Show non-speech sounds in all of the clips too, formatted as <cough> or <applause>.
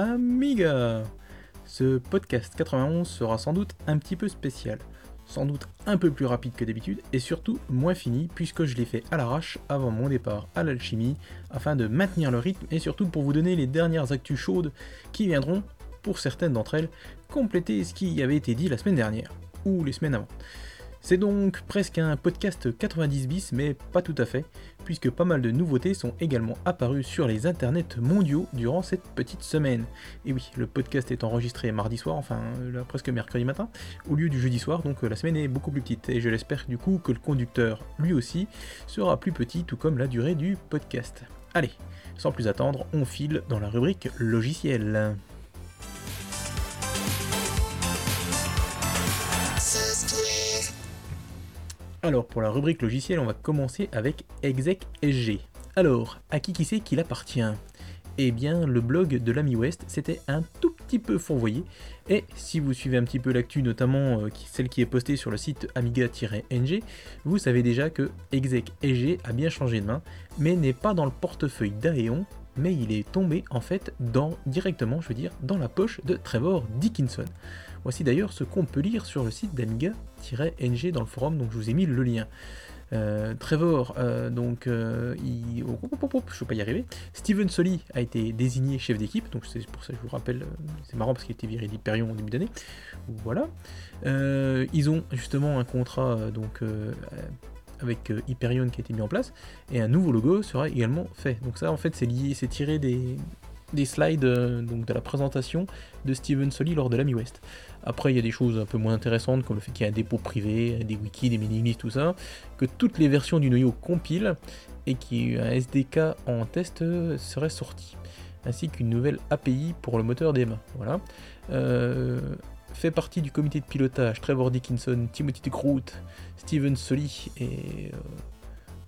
Amiga. Ce podcast 91 sera sans doute un petit peu spécial, sans doute un peu plus rapide que d'habitude et surtout moins fini puisque je l'ai fait à l'arrache avant mon départ à l'alchimie afin de maintenir le rythme et surtout pour vous donner les dernières actus chaudes qui viendront, pour certaines d'entre elles, compléter ce qui avait été dit la semaine dernière ou les semaines avant. C'est donc presque un podcast 90 bis, mais pas tout à fait, puisque pas mal de nouveautés sont également apparues sur les internets mondiaux durant cette petite semaine. Et oui, le podcast est enregistré mardi soir, enfin là, presque mercredi matin, au lieu du jeudi soir, donc la semaine est beaucoup plus petite. Et je l'espère du coup que le conducteur, lui aussi, sera plus petit, tout comme la durée du podcast. Allez, sans plus attendre, on file dans la rubrique logiciel. Alors pour la rubrique logiciel, on va commencer avec exec.sg. Alors, à qui qui c'est qu'il appartient? Eh bien, le blog de l'ami West s'était un tout petit peu fourvoyé, et si vous suivez un petit peu l'actu, notamment euh, celle qui est postée sur le site amiga-ng, vous savez déjà que exec.sg a bien changé de main, mais n'est pas dans le portefeuille d'Aeon, mais il est tombé en fait dans, directement, je veux dire, dans la poche de Trevor Dickinson. Voici d'ailleurs ce qu'on peut lire sur le site d'Amiga-NG dans le forum, donc je vous ai mis le lien. Euh, Trevor, euh, donc, euh, il... oh, oh, oh, je ne vais pas y arriver. Steven Soli a été désigné chef d'équipe, donc c'est pour ça que je vous rappelle, c'est marrant parce qu'il était viré d'Hyperion au début d'année. Voilà. ils ont justement un contrat donc avec Hyperion qui a été mis en place, et un nouveau logo sera également fait. Donc ça, en fait, c'est lié, c'est tiré des, des slides donc de la présentation de Steven Soli lors de l'AMI West. Après, il y a des choses un peu moins intéressantes, comme le fait qu'il y a un dépôt privé, des wikis, des mini tout ça, que toutes les versions du noyau compilent, et qu'un SDK en test serait sorti, ainsi qu'une nouvelle API pour le moteur d'Emma. Voilà. Euh, fait partie du comité de pilotage Trevor Dickinson, Timothy Groot, Steven Soli et euh,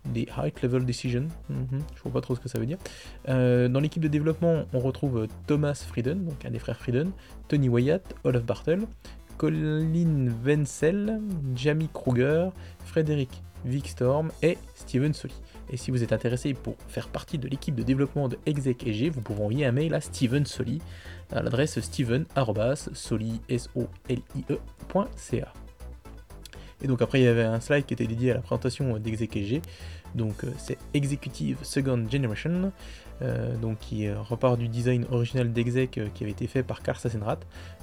des High Level Decisions. Mhm, je vois pas trop ce que ça veut dire. Euh, dans l'équipe de développement, on retrouve Thomas Frieden, donc un des frères Frieden, Tony Wyatt, Olaf Bartel, Colin Wenzel, Jamie Kruger, Frédéric Vickstorm et Steven Soli. Et si vous êtes intéressé pour faire partie de l'équipe de développement de Exec et G, vous pouvez envoyer un mail à Steven Soli à l'adresse steven.soli.ca. Et donc après il y avait un slide qui était dédié à la présentation d'ExecEG. Donc euh, c'est Executive Second Generation, euh, donc qui euh, repart du design original d'Exec qui avait été fait par Karl Sassenrat,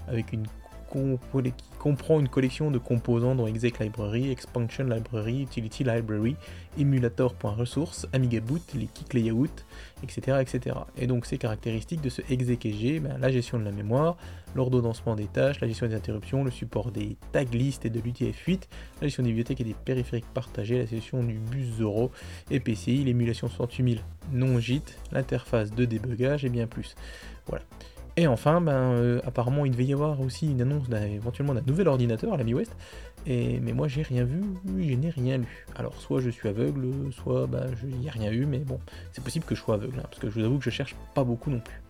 avec une qui comprend une collection de composants dont Exec Library, Expansion Library, Utility Library, Emulator.resource, Amiga Boot, les kick layout, etc., etc. Et donc ces caractéristiques de ce exec ben, la gestion de la mémoire, l'ordonnancement des tâches, la gestion des interruptions, le support des tag list et de l'UTF-8, la gestion des bibliothèques et des périphériques partagés, la gestion du bus 0 et PCI, l'émulation 68000 non JIT, l'interface de débugage et bien plus. Voilà. Et enfin, ben, euh, apparemment, il devait y avoir aussi une annonce éventuellement d'un nouvel ordinateur à la Mi-West. Et, mais moi, j'ai rien vu, je n'ai rien lu. Alors, soit je suis aveugle, soit ben, je n'y ai rien eu, mais bon, c'est possible que je sois aveugle, hein, parce que je vous avoue que je cherche pas beaucoup non plus.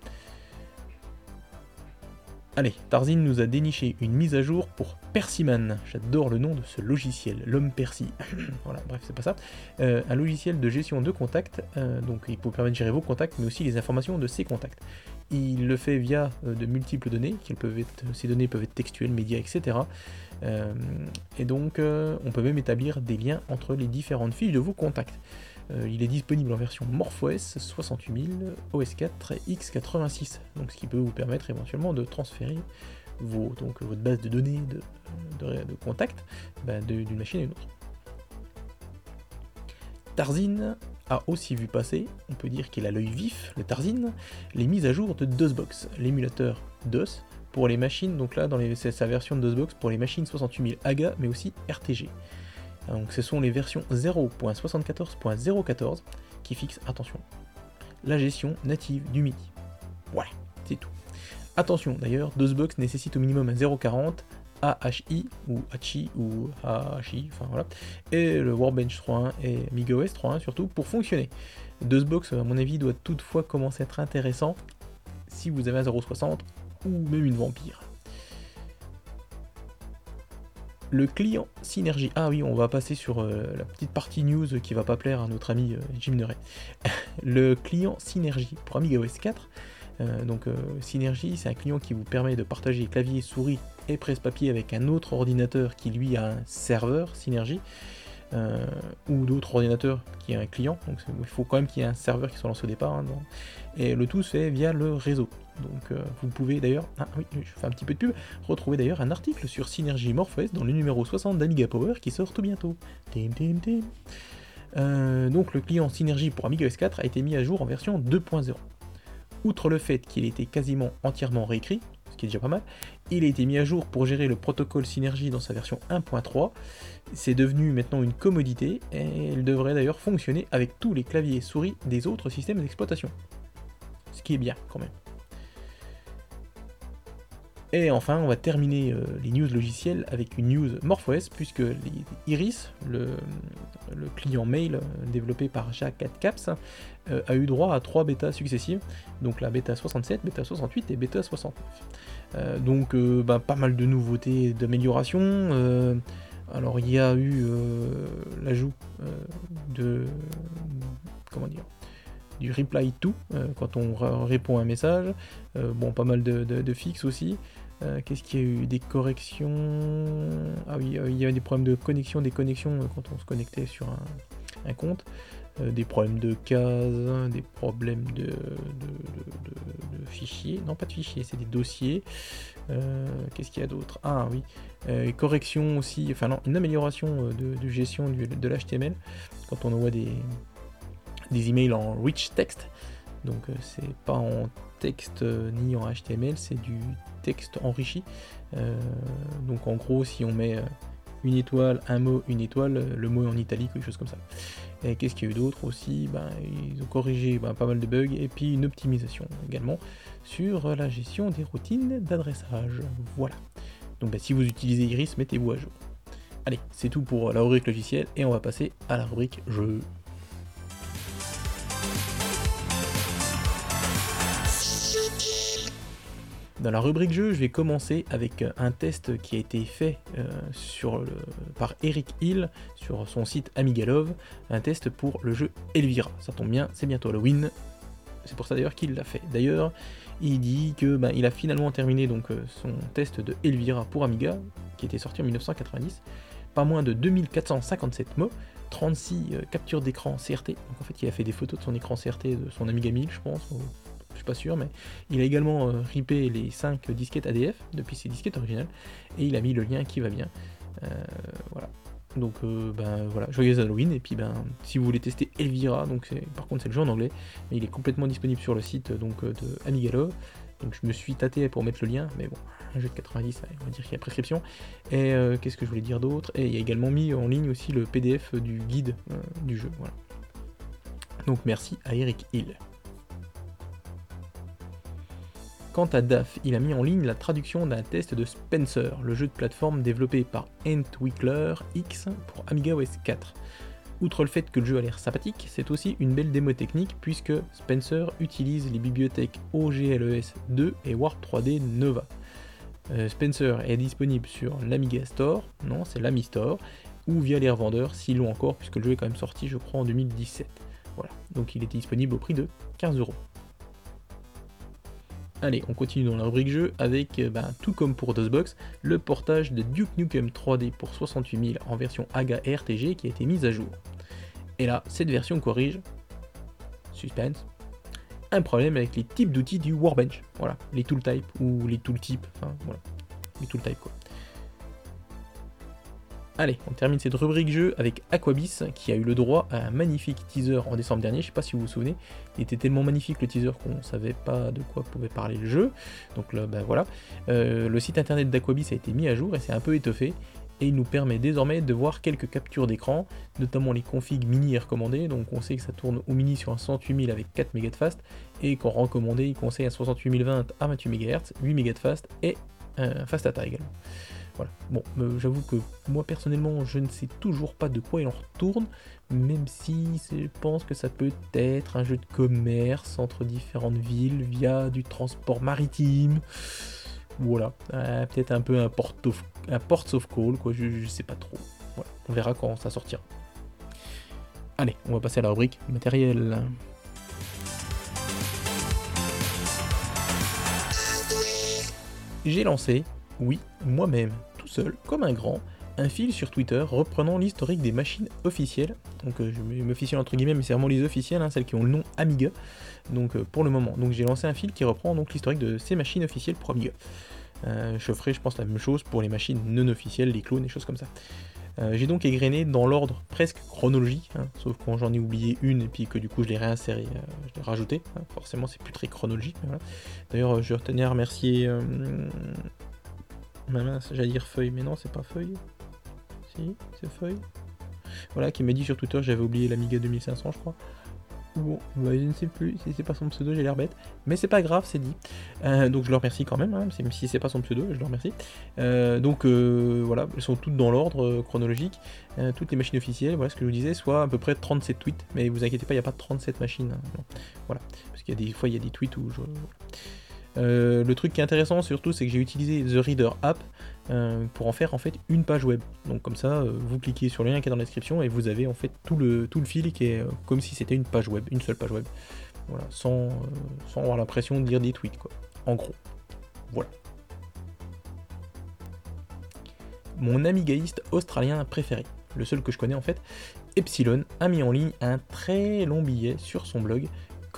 Allez, Tarzin nous a déniché une mise à jour pour Persiman. J'adore le nom de ce logiciel, l'homme Percy. <coughs> voilà, bref, c'est pas ça. Euh, un logiciel de gestion de contacts, euh, donc il peut permettre de gérer vos contacts, mais aussi les informations de ces contacts. Il le fait via euh, de multiples données, peuvent être, ces données peuvent être textuelles, médias, etc. Euh, et donc, euh, on peut même établir des liens entre les différentes fiches de vos contacts. il est disponible en version MorphOS 68000, OS4 et x86, donc ce qui peut vous permettre éventuellement de transférer vos, donc, votre base de données de, de, contacts bah, d'une machine à une autre. Tarzin a aussi vu passer, on peut dire qu'il a l'œil vif, le Tarzin, les mises à jour de DOSBox, l'émulateur DOS, pour les machines, donc là, dans c'est sa version de DOSBox pour les machines 68000 AGA, mais aussi RTG. Donc ce sont les versions 0.74.014 qui fixent, attention, la gestion native du MIDI. Voilà, c'est tout. Attention d'ailleurs, DOSBox nécessite au minimum un 0.40 AHI ou HI ou AHI, enfin voilà, et le Warbench 3.1 et MigaOS 3.1 surtout pour fonctionner. DOSBox, à mon avis, doit toutefois commencer à être intéressant si vous avez un 0.60 ou même une vampire. Le client Synergy. Ah oui, on va passer sur euh, la petite partie news qui va pas plaire à notre ami euh, Jim Neray. <laughs> le client Synergy pour Amiga OS 4. Euh, donc Synergy, c'est un client qui vous permet de partager clavier, souris et presse-papier avec un autre ordinateur qui lui a un serveur Synergy. ou d'autres ordinateurs qui a un client, donc il faut quand même qu'il y ait un serveur qui soit lancé au départ, hein, et le tout se fait via le réseau. Donc euh, vous pouvez d'ailleurs, ah oui, je fais un petit peu de pub, retrouver d'ailleurs un article sur Synergy MorphOS dans le numéro 60 d'Amiga Power qui sort tout bientôt. Euh, donc le client Synergy pour Amiga S4 a été mis à jour en version 2.0. Outre le fait qu'il ait été quasiment entièrement réécrit, ce qui est déjà pas mal, il a été mis à jour pour gérer le protocole Synergy dans sa version 1.3. C'est devenu maintenant une commodité et il devrait d'ailleurs fonctionner avec tous les claviers et souris des autres systèmes d'exploitation. Ce qui est bien quand même. Et enfin, on va terminer euh, les news logicielles avec une news MorphOS, puisque Iris, le, client mail euh, développé par Jacques Caps, euh, a eu droit à trois bêtas successives, donc la bêta 67, bêta 68 et bêta 69. donc bah, pas mal de nouveautés, d'améliorations. alors il y a eu l'ajout de... comment dire du reply to quand on répond à un message. bon, pas mal de, fixes aussi. Euh, qu'est-ce qu'il y a eu? Des corrections. Ah oui, euh, il y avait des problèmes de connexion, des connexions euh, quand on se connectait sur un, compte. des problèmes de cases, des problèmes de, fichiers. Non, pas de fichiers, c'est des dossiers. Qu'est-ce qu'il y a d'autre? Ah oui, correction aussi, enfin non, une amélioration de, gestion de l'HTML quand on envoie des, des emails en rich text. Donc c'est pas en texte ni en HTML, c'est du texte enrichi. Euh, donc en gros, si on met euh, une étoile, un mot, une étoile, le mot est en italique, quelque chose comme ça. Et qu'est-ce qu'il y a eu d'autre aussi? Ben, Ils ont corrigé ben, pas mal de bugs et puis une optimisation également sur la gestion des routines d'adressage. Voilà. Donc ben, si vous utilisez Iris, mettez-vous à jour. Allez, c'est tout pour la rubrique logicielle et on va passer à la rubrique jeu. Dans la rubrique jeu, je vais commencer avec euh, un test qui a été fait euh, par Eric Hill sur son site Amigalove, un test pour le jeu Elvira. Ça tombe bien, c'est bientôt Halloween. C'est pour ça d'ailleurs qu'il l'a fait. D'ailleurs, il dit que ben, il a finalement terminé donc euh, son test de Elvira pour Amiga, qui était sorti en 1990. Pas moins de 2457 mots, 36 captures d'écran CRT. Donc en fait, il a fait des photos de son écran CRT de son Amiga 1000, je pense, suis pas sûr, mais il a également euh, ripé les 5 disquettes ADF depuis ses disquettes originales, et il a mis le lien qui va bien. Euh, voilà. Donc euh, ben voilà, joyeux Halloween, et puis ben si vous voulez tester Elvira, donc par contre c'est le jeu en anglais, mais il est complètement disponible sur le site donc de Amigalo. Donc je me suis tâté pour mettre le lien, mais bon, un jeu de 90, on va dire qu'il y a prescription. Et qu'est-ce que je voulais dire d'autre? Et il a également mis en ligne aussi le PDF du guide du jeu. Voilà. Donc merci à Eric Hill. Quant à DAF, il a mis en ligne la traduction d'un test de Spencer, le jeu de plateforme développé par Entwickler X pour Amiga OS 4. Outre le fait que le jeu a l'air sympathique, c'est aussi une belle démo technique puisque Spencer utilise les bibliothèques OGLES 2 et Warp 3D Nova. Euh, Spencer est disponible sur l'Amiga Store, non c'est l'Ami Store, ou via les revendeurs s'ils l'ont encore puisque le jeu est quand même sorti je crois en 2017. Voilà, donc il était disponible au prix de 15 euros. Allez, on continue dans la rubrique jeu avec, euh, ben, tout comme pour DOSBox, le portage de Duke Nukem 3D pour 68000 en version AGA RTG qui a été mise à jour. Et là, cette version corrige, suspense, un problème avec les types d'outils du Warbench. Voilà, les tooltypes ou les tooltips, enfin voilà, les tooltypes quoi. Allez, on termine cette rubrique jeu avec Aquabis qui a eu le droit à un magnifique teaser en décembre dernier. Je sais pas si vous vous souvenez, il était tellement magnifique le teaser qu'on savait pas de quoi pouvait parler le jeu. Donc là, ben voilà. Euh, le site internet d'Aquabis a été mis à jour et c'est un peu étoffé. Et il nous permet désormais de voir quelques captures d'écran, notamment les configs mini et recommandés. Donc on sait que ça tourne au mini sur un 68000 avec 4 MB de fast et qu'en recommandé, il conseille un 68020 à 28 MHz, 8 MB de fast et un fast data également. Bon, euh, j'avoue que moi personnellement, je ne sais toujours pas de quoi il en retourne, même si je pense que ça peut être un jeu de commerce entre différentes villes via du transport maritime. voilà, euh, peut-être un peu un port of, call, quoi, je, sais pas trop. On verra quand ça sortira. Allez, on va passer à la rubrique matériel. J'ai lancé, oui, moi-même, seul, comme un grand, un fil sur Twitter reprenant l'historique des machines officielles. Donc euh, je m'officiel entre guillemets, mais c'est vraiment les officielles, hein, celles qui ont le nom Amiga. Donc euh, pour le moment. Donc j'ai lancé un fil qui reprend donc l'historique de ces machines officielles pour Amiga. Euh, je ferai, je pense, la même chose pour les machines non officielles, les clones et choses comme ça. j'ai donc égrené dans l'ordre presque chronologique, hein, sauf quand j'en ai oublié une et puis que du coup je l'ai réinséré, je l'ai rajouté. Hein. forcément, c'est plus très chronologique. D'ailleurs, je retenais à remercier. J'allais dire feuille, mais non, c'est pas feuille c'est feuille. Voilà, qui m'a dit sur Twitter, j'avais oublié l'Amiga 2500, je crois. Bon, je ne sais plus si c'est pas son pseudo, j'ai l'air bête. Mais c'est pas grave, c'est dit. Euh, donc je le remercie quand même, hein, même si c'est pas son pseudo, je le remercie. Euh, donc euh, voilà, elles sont toutes dans l'ordre chronologique. toutes les machines officielles, voilà ce que je vous disais, soit à peu près 37 tweets. Mais vous inquiétez pas, il n'y a pas 37 machines. Hein, voilà, parce qu'il y a des fois, il y a des tweets où je. Euh, le truc qui est intéressant surtout, c'est que j'ai utilisé The Reader App euh, pour en faire en fait une page web. Donc comme ça, euh, vous cliquez sur le lien qui est dans la description et vous avez en fait tout le, fil qui est comme si c'était une page web, une seule page web. Voilà, sans, sans avoir l'impression de lire des tweets quoi. En gros. Voilà. Mon amigaïste australien préféré, le seul que je connais en fait, Epsilon, a mis en ligne un très long billet sur son blog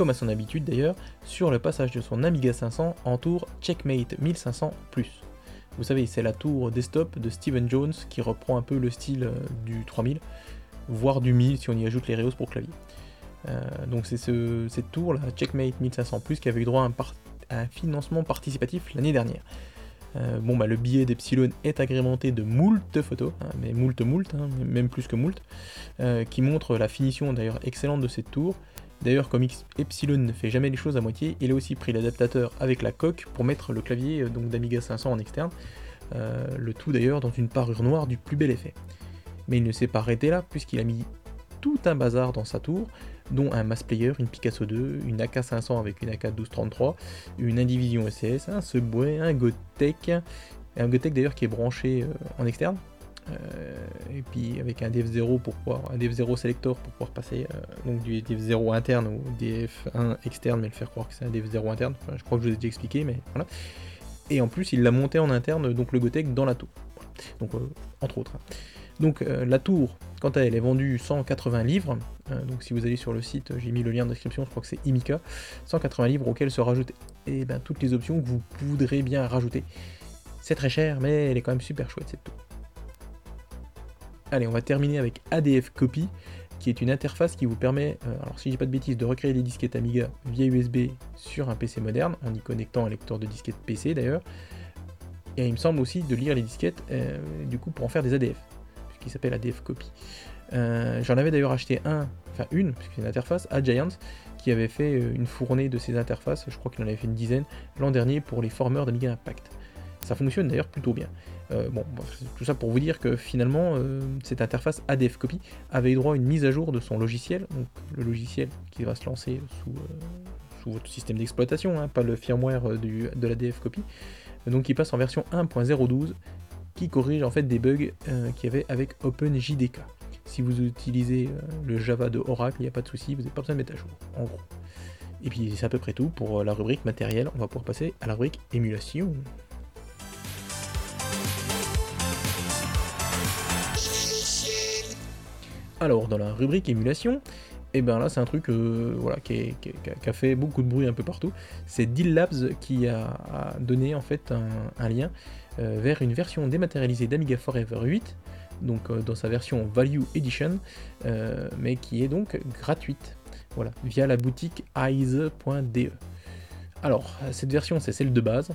comme à son habitude d'ailleurs, sur le passage de son Amiga 500 en tour Checkmate 1500+. Vous savez, c'est la tour desktop de Steven Jones qui reprend un peu le style euh, du 3000, voire du 1000 si on y ajoute les Reos pour clavier. Euh, donc c'est cette tour, la Checkmate 1500+, qui avait eu droit à un, financement participatif l'année dernière. Euh, bon bah le billet d'Epsilon est agrémenté de moult photos, hein, mais moult moult, hein, même plus que moult, qui montrent la finition d'ailleurs excellente de cette tour, D'ailleurs, comme Epsilon ne fait jamais les choses à moitié, il a aussi pris l'adaptateur avec la coque pour mettre le clavier euh, donc d'Amiga 500 en externe, euh, le tout d'ailleurs dans une parure noire du plus bel effet. Mais il ne s'est pas arrêté là, puisqu'il a mis tout un bazar dans sa tour, dont un mass player, une Picasso 2, une AK500 avec une AK 1233, une Indivision SS, un Subway, un Gotek, un Gotek d'ailleurs qui est branché euh, en externe, et puis avec un DF0 pour pouvoir, un DF0 selector pour pouvoir passer euh, donc du DF0 interne ou DF1 externe, mais le faire croire que c'est un DF0 interne. je crois que je vous ai déjà expliqué, mais voilà. Et en plus, il l'a monté en interne, donc le Gotek dans la tour. Donc, euh, entre autres. Donc la tour, quant à elle, est vendue 180 livres. donc si vous allez sur le site, j'ai mis le lien en description, je crois que c'est Imika. 180 livres auxquels se rajoutent et ben, toutes les options que vous voudrez bien rajouter. C'est très cher, mais elle est quand même super chouette cette tour. Allez, on va terminer avec ADF Copy, qui est une interface qui vous permet, euh, alors si j'ai pas de bêtises, de recréer des disquettes Amiga via USB sur un PC moderne, en y connectant un lecteur de disquettes PC d'ailleurs. Et il me semble aussi de lire les disquettes, euh, du coup, pour en faire des ADF, qui s'appelle ADF Copy. Euh, j'en avais d'ailleurs acheté un, enfin une, puisque c'est une interface, à Giants, qui avait fait une fournée de ces interfaces, je crois qu'il en avait fait une dizaine, l'an dernier pour les formeurs d'Amiga Impact. Ça fonctionne d'ailleurs plutôt bien. Euh, bon, tout ça pour vous dire que finalement, euh, cette interface ADF Copy avait eu droit à une mise à jour de son logiciel, donc le logiciel qui va se lancer sous, euh, votre système d'exploitation, hein, pas le firmware de l'ADF Copy, donc qui passe en version 1.012, qui corrige en fait des bugs qu'il y avait avec OpenJDK. Si vous utilisez le Java de Oracle, il n'y a pas de souci, vous n'avez pas besoin de mettre à jour, en gros. Et puis c'est à peu près tout pour la rubrique matériel, on va pouvoir passer à la rubrique émulation. Alors, dans la rubrique émulation, et eh ben là c'est un truc euh, voilà, qui, a fait beaucoup de bruit un peu partout. C'est Deal qui a, donné en fait un, lien euh, vers une version dématérialisée d'Amiga Forever 8, donc euh, dans sa version Value Edition, mais qui est donc gratuite. Voilà, via la boutique eyes.de. Alors, cette version c'est celle de base,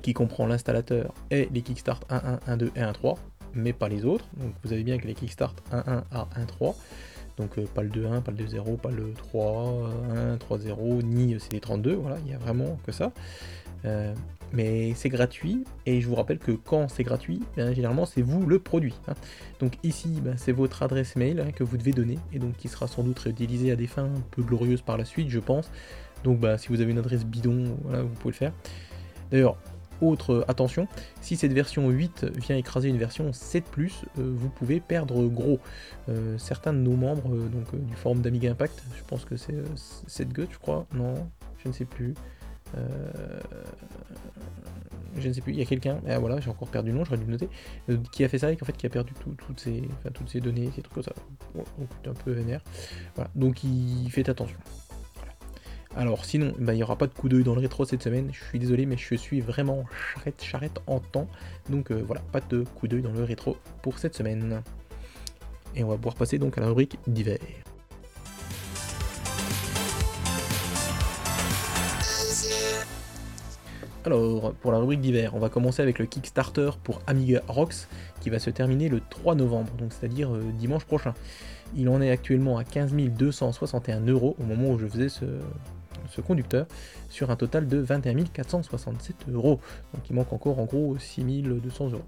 qui comprend l'installateur et les Kickstart 1.1, 1.2 et 1.3 mais pas les autres. Donc vous avez bien que les Kickstart 1.1 à 1.3. Donc euh, pas le 2.1, pas le 2.0, pas le 3.1, 3.0, ni CD32, voilà, il n'y a vraiment que ça. Euh, mais c'est gratuit, et je vous rappelle que quand c'est gratuit, ben, généralement c'est vous le produit. Hein. Donc ici, ben, c'est votre adresse mail hein, que vous devez donner, et donc qui sera sans doute réutilisée à des fins un peu glorieuses par la suite, je pense. Donc bah, si vous avez une adresse bidon, voilà, vous pouvez le faire. D'ailleurs, autre attention, si cette version 8 vient écraser une version 7+, vous pouvez perdre gros. certains de nos membres donc, du forum d'Amiga Impact, je pense que c'est 7gut je crois, non, je ne sais plus. je ne sais plus, il y a quelqu'un, ah, voilà, j'ai encore perdu le nom, j'aurais dû le noter, qui a fait ça et en fait qui a perdu toutes ces données, ces trucs comme ça. donc un peu vénère. Voilà, donc il fait attention. Alors sinon, bah, il n'y aura pas de coup d'œil dans le rétro cette semaine, je suis désolé mais je suis vraiment charrette charrette en temps, donc euh, voilà, pas de coup d'œil dans le rétro pour cette semaine. Et on va pouvoir passer donc à la rubrique d'hiver. Alors, pour la rubrique d'hiver, on va commencer avec le Kickstarter pour Amiga Rocks qui va se terminer le 3 novembre, donc c'est-à-dire euh, dimanche prochain. Il en est actuellement à 15 261 euros au moment où je faisais ce, ce conducteur sur un total de 21 467 euros. Donc il manque encore en gros 6200 euros.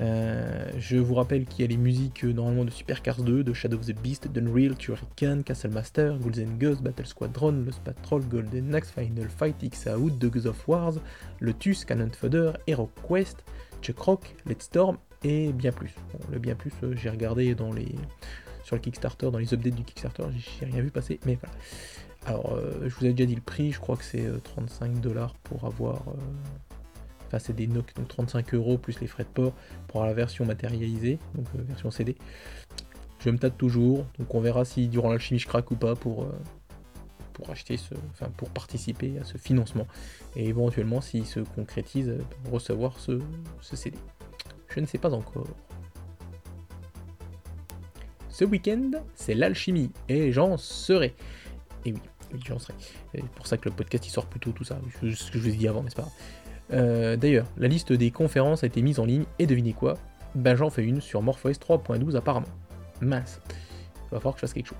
Euh, je vous rappelle qu'il y a les musiques euh, normalement de Supercars 2, de Shadow of the Beast, d'Unreal, Turrican, Castle Master, Ghouls Ghosts, Battle Squadron, Lost Patrol, Golden Axe, Final Fight, X-Out, Dogs of Wars, Lotus, Cannon Fodder, Hero Quest, Chuck Rock, Let's Storm et bien plus. le bien plus, euh, j'ai regardé dans les sur le Kickstarter, dans les updates du Kickstarter, j'ai rien vu passer, mais voilà. Alors, euh, je vous ai déjà dit le prix, je crois que c'est 35 euh, dollars pour avoir. Euh, enfin, c'est des NOC, donc 35 euros plus les frais de port pour avoir la version matérialisée, donc version CD. Je me tâte toujours, donc on verra si durant l'alchimie je craque ou pas pour, pour acheter ce. Enfin, pour participer à ce financement. Et éventuellement, s'il se concrétise, recevoir ce, ce CD. Je ne sais pas encore. Ce week-end, c'est l'alchimie, et j'en serai. Et oui, C'est pour ça que le podcast il sort plus tôt, tout ça. Ce que je vous ai dit avant, mais c'est pas? Grave. Euh, d'ailleurs, la liste des conférences a été mise en ligne et devinez quoi? Ben j'en fais une sur MorphOS 3.12 apparemment. Mince. Il va falloir que je fasse quelque chose.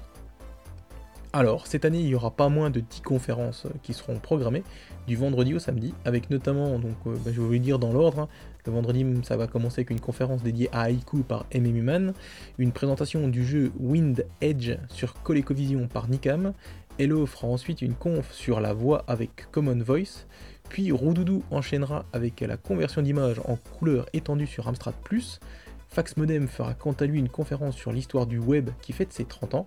Alors, cette année, il n'y aura pas moins de 10 conférences euh, qui seront programmées du vendredi au samedi, avec notamment, donc, euh, bah, je vais vous le dire dans l'ordre, hein. le vendredi, ça va commencer avec une conférence dédiée à Haiku par MMUman, une présentation du jeu Wind Edge sur ColecoVision par Nikam, Hello fera ensuite une conf sur la voix avec Common Voice, puis Roudoudou enchaînera avec la conversion d'image en couleur étendue sur Amstrad Plus, Fax Modem fera quant à lui une conférence sur l'histoire du web qui fête ses 30 ans,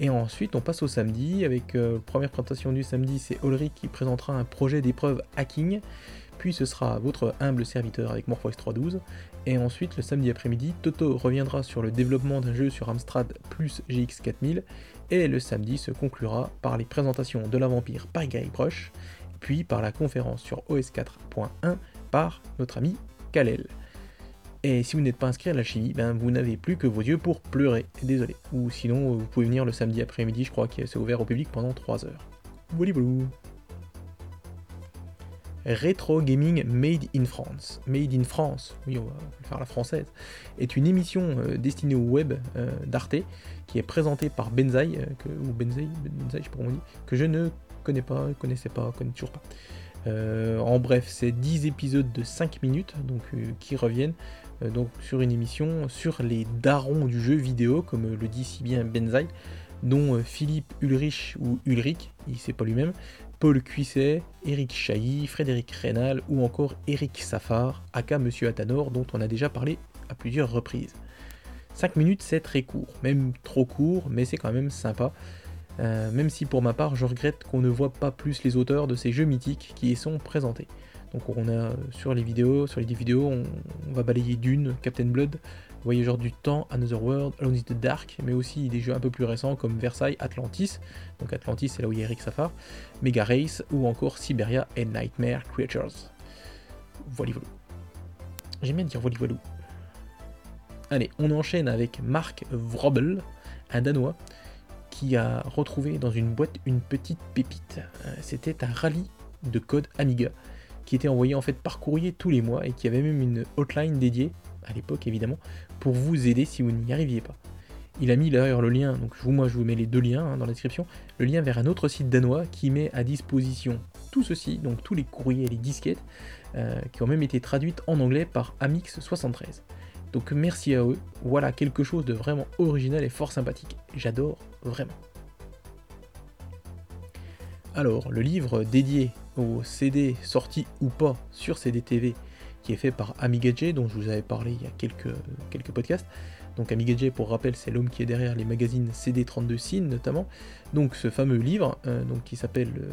et ensuite, on passe au samedi avec euh, première présentation du samedi, c'est Ulrich qui présentera un projet d'épreuve hacking. Puis ce sera votre humble serviteur avec MorphOS 3.12. Et ensuite, le samedi après-midi, Toto reviendra sur le développement d'un jeu sur Amstrad plus GX4000. Et le samedi se conclura par les présentations de la Vampire par Gary Brush, puis par la conférence sur OS 4.1 par notre ami Kalel. Et si vous n'êtes pas inscrit à la chimie, ben vous n'avez plus que vos yeux pour pleurer. Désolé. Ou sinon, vous pouvez venir le samedi après-midi, je crois que c'est ouvert au public pendant 3 heures. Voilà, Retro Gaming Made in France. Made in France, oui, on va faire la française, est une émission euh, destinée au web euh, d'Arte qui est présentée par Benzaï, euh, ou Benzaï, Benzaï, je sais pas comment que je ne connais pas, connaissais pas, connais toujours pas. en bref, c'est 10 épisodes de 5 minutes donc, qui reviennent euh, donc sur une émission sur les darons du jeu vidéo, comme le dit si bien Benzaï, dont euh, Philippe Ulrich ou Ulrich, il sait pas lui-même, Paul Cuisset, Eric Chailly, Frédéric Rénal ou encore Eric Safar, aka Monsieur Atanor, dont on a déjà parlé à plusieurs reprises. 5 minutes c'est très court, même trop court, mais c'est quand même sympa. Euh, même si pour ma part je regrette qu'on ne voit pas plus les auteurs de ces jeux mythiques qui y sont présentés. Donc on a sur les vidéos, sur les vidéos, on, va balayer Dune, Captain Blood, Voyageur du Temps, Another World, Alone in the Dark, mais aussi des jeux un peu plus récents comme Versailles, Atlantis, donc Atlantis c'est là où il y a Eric Safar, Mega Race ou encore Siberia et Nightmare Creatures. Voilà. J'aime bien dire voilà, voilà. Allez, on enchaîne avec Mark Vrobel, un Danois, qui a retrouvé dans une boîte une petite pépite. Euh, c'était un rallye de code Amiga qui était envoyé en fait par courrier tous les mois et qui avait même une hotline dédiée, à l'époque évidemment, pour vous aider si vous n'y arriviez pas. Il a mis d'ailleurs le lien, donc moi je vous mets les deux liens hein, dans la description, le lien vers un autre site danois qui met à disposition tout ceci, donc tous les courriers et les disquettes, euh, qui ont même été traduites en anglais par Amix73. Donc merci à eux, voilà quelque chose de vraiment original et fort sympathique. J'adore vraiment. Alors, le livre dédié au CD sorti ou pas sur CD-TV qui est fait par Amigadj, dont je vous avais parlé il y a quelques, podcasts. Donc Amigadj, pour rappel, c'est l'homme qui est derrière les magazines CD32 Cine notamment. Donc ce fameux livre, euh, qui s'appelle, euh,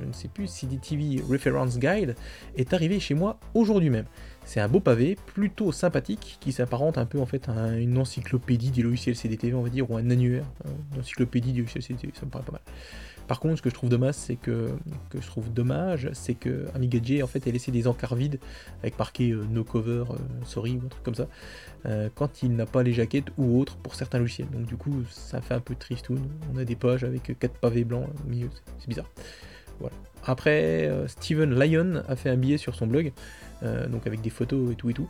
je ne sais plus, CDTV Reference Guide, est arrivé chez moi aujourd'hui même. C'est un beau pavé, plutôt sympathique, qui s'apparente un peu en fait à une encyclopédie des logiciels CDTV, on va dire, ou un annuaire, hein, une encyclopédie des logiciels CDTV, ça me paraît pas mal. Par contre, ce que je trouve dommage, c'est que, que je trouve dommage, c'est que Amiga en fait a laissé des encarts vides avec marqué euh, no cover, euh, sorry ou un truc comme ça, euh, quand il n'a pas les jaquettes ou autres pour certains logiciels. Donc du coup, ça fait un peu tristoun. On a des pages avec quatre pavés blancs au milieu, c'est bizarre. Après, Steven Lyon a fait un billet sur son blog, donc avec des photos et tout et tout.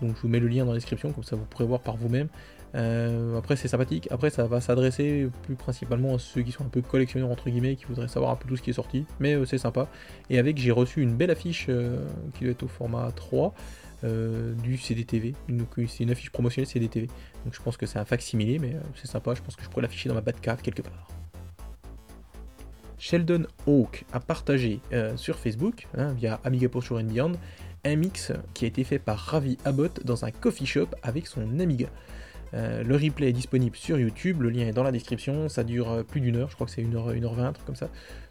Donc je vous mets le lien dans la description, comme ça vous pourrez voir par vous-même. Euh, après c'est sympathique, après ça va s'adresser plus principalement à ceux qui sont un peu collectionneurs entre guillemets, qui voudraient savoir un peu tout ce qui est sorti, mais euh, c'est sympa. Et avec j'ai reçu une belle affiche euh, qui doit être au format 3 du CDTV, c'est une affiche promotionnelle CDTV. Donc je pense que c'est un facsimilé, mais c'est sympa, je pense que je pourrais l'afficher dans ma carte quelque part. Sheldon Hawk a partagé sur Facebook, hein, via Amiga Posture and Beyond, un mix qui a été fait par Ravi Abbott dans un coffee shop avec son Amiga. Euh, le replay est disponible sur YouTube, le lien est dans la description, ça dure euh, plus d'une heure, je crois que c'est 1h, 1h20, un truc comme ça.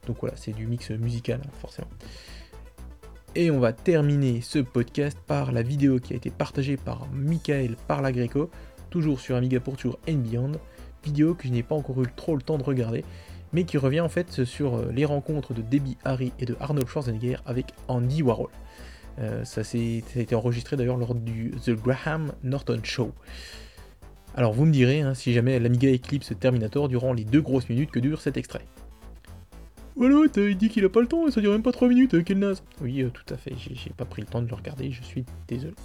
Donc voilà, c'est du mix musical, hein, forcément. Et on va terminer ce podcast par la vidéo qui a été partagée par Michael Parlagreco, toujours sur Amiga pour Tour and Beyond, vidéo que je n'ai pas encore eu trop le temps de regarder, mais qui revient en fait sur euh, les rencontres de Debbie Harry et de Arnold Schwarzenegger avec Andy Warhol. ça, ça, a été enregistré d'ailleurs lors du The Graham Norton Show. Alors vous me direz hein, si jamais l'Amiga Eclipse Terminator durant les deux grosses minutes que dure cet extrait. Voilà, il dit qu'il a pas le temps ça dure même pas 3 minutes, quel naze Oui, euh, tout à fait, j'ai pas pris le temps de le regarder, je suis désolé.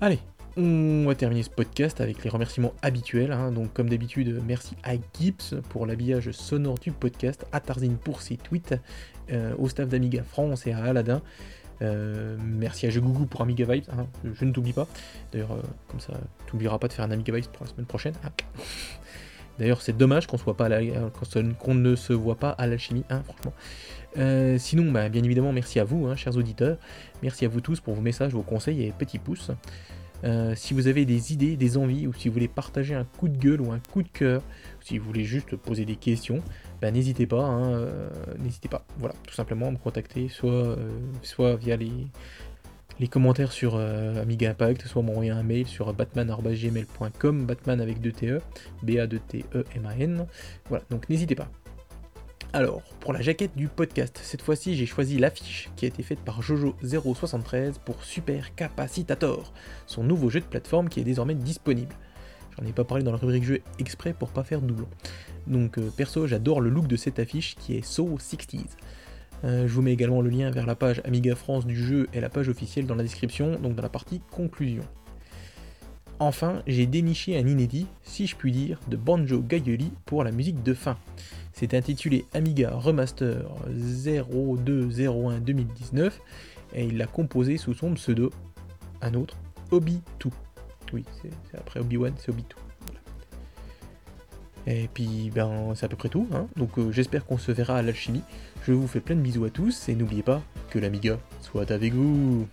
Allez, on va terminer ce podcast avec les remerciements habituels. Hein. Donc, comme d'habitude, merci à Gibbs pour l'habillage sonore du podcast, à Tarzine pour ses tweets, euh, au staff d'Amiga France et à Aladdin. Euh, merci à Jegougou pour Amiga Vibes, hein, je, ne t'oublie pas. D'ailleurs, euh, comme ça, tu n'oublieras pas de faire un Amiga Vibes pour la semaine prochaine. Ah. D'ailleurs, c'est dommage qu'on ne se voit pas à l'alchimie, hein, franchement. Euh, sinon, bah, bien évidemment, merci à vous, hein, chers auditeurs. Merci à vous tous pour vos messages, vos conseils et petits pouces. si vous avez des idées, des envies, ou si vous voulez partager un coup de gueule ou un coup de cœur, si vous voulez juste poser des questions, bah, n'hésitez pas, hein, euh, n'hésitez pas, voilà, tout simplement à me contacter, soit, euh, soit via les, les commentaires sur euh, Amiga Impact, soit m'envoyer un mail sur batman.gmail.com, batman avec 2 TE, B-A-2-T-E-M-A-N, voilà, donc n'hésitez pas. Alors, pour la jaquette du podcast, cette fois-ci j'ai choisi l'affiche qui a été faite par Jojo073 pour Super Capacitator, son nouveau jeu de plateforme qui est désormais disponible. J'en ai pas parlé dans la rubrique jeu exprès pour pas faire doublon. Donc euh, perso, j'adore le look de cette affiche qui est so 60s. Euh, je vous mets également le lien vers la page Amiga France du jeu et la page officielle dans la description, donc dans la partie conclusion. Enfin, j'ai déniché un inédit, si je puis dire, de Banjo Gaioli pour la musique de fin. C'est intitulé Amiga Remaster 0201 2019 et il l'a composé sous son pseudo, un autre, Obi2. Oui, c'est après Obi-Wan, c'est Obi2. Et puis, ben, c'est à peu près tout. Hein. Donc, euh, j'espère qu'on se verra à l'alchimie. Je vous fais plein de bisous à tous et n'oubliez pas que l'Amiga soit avec vous.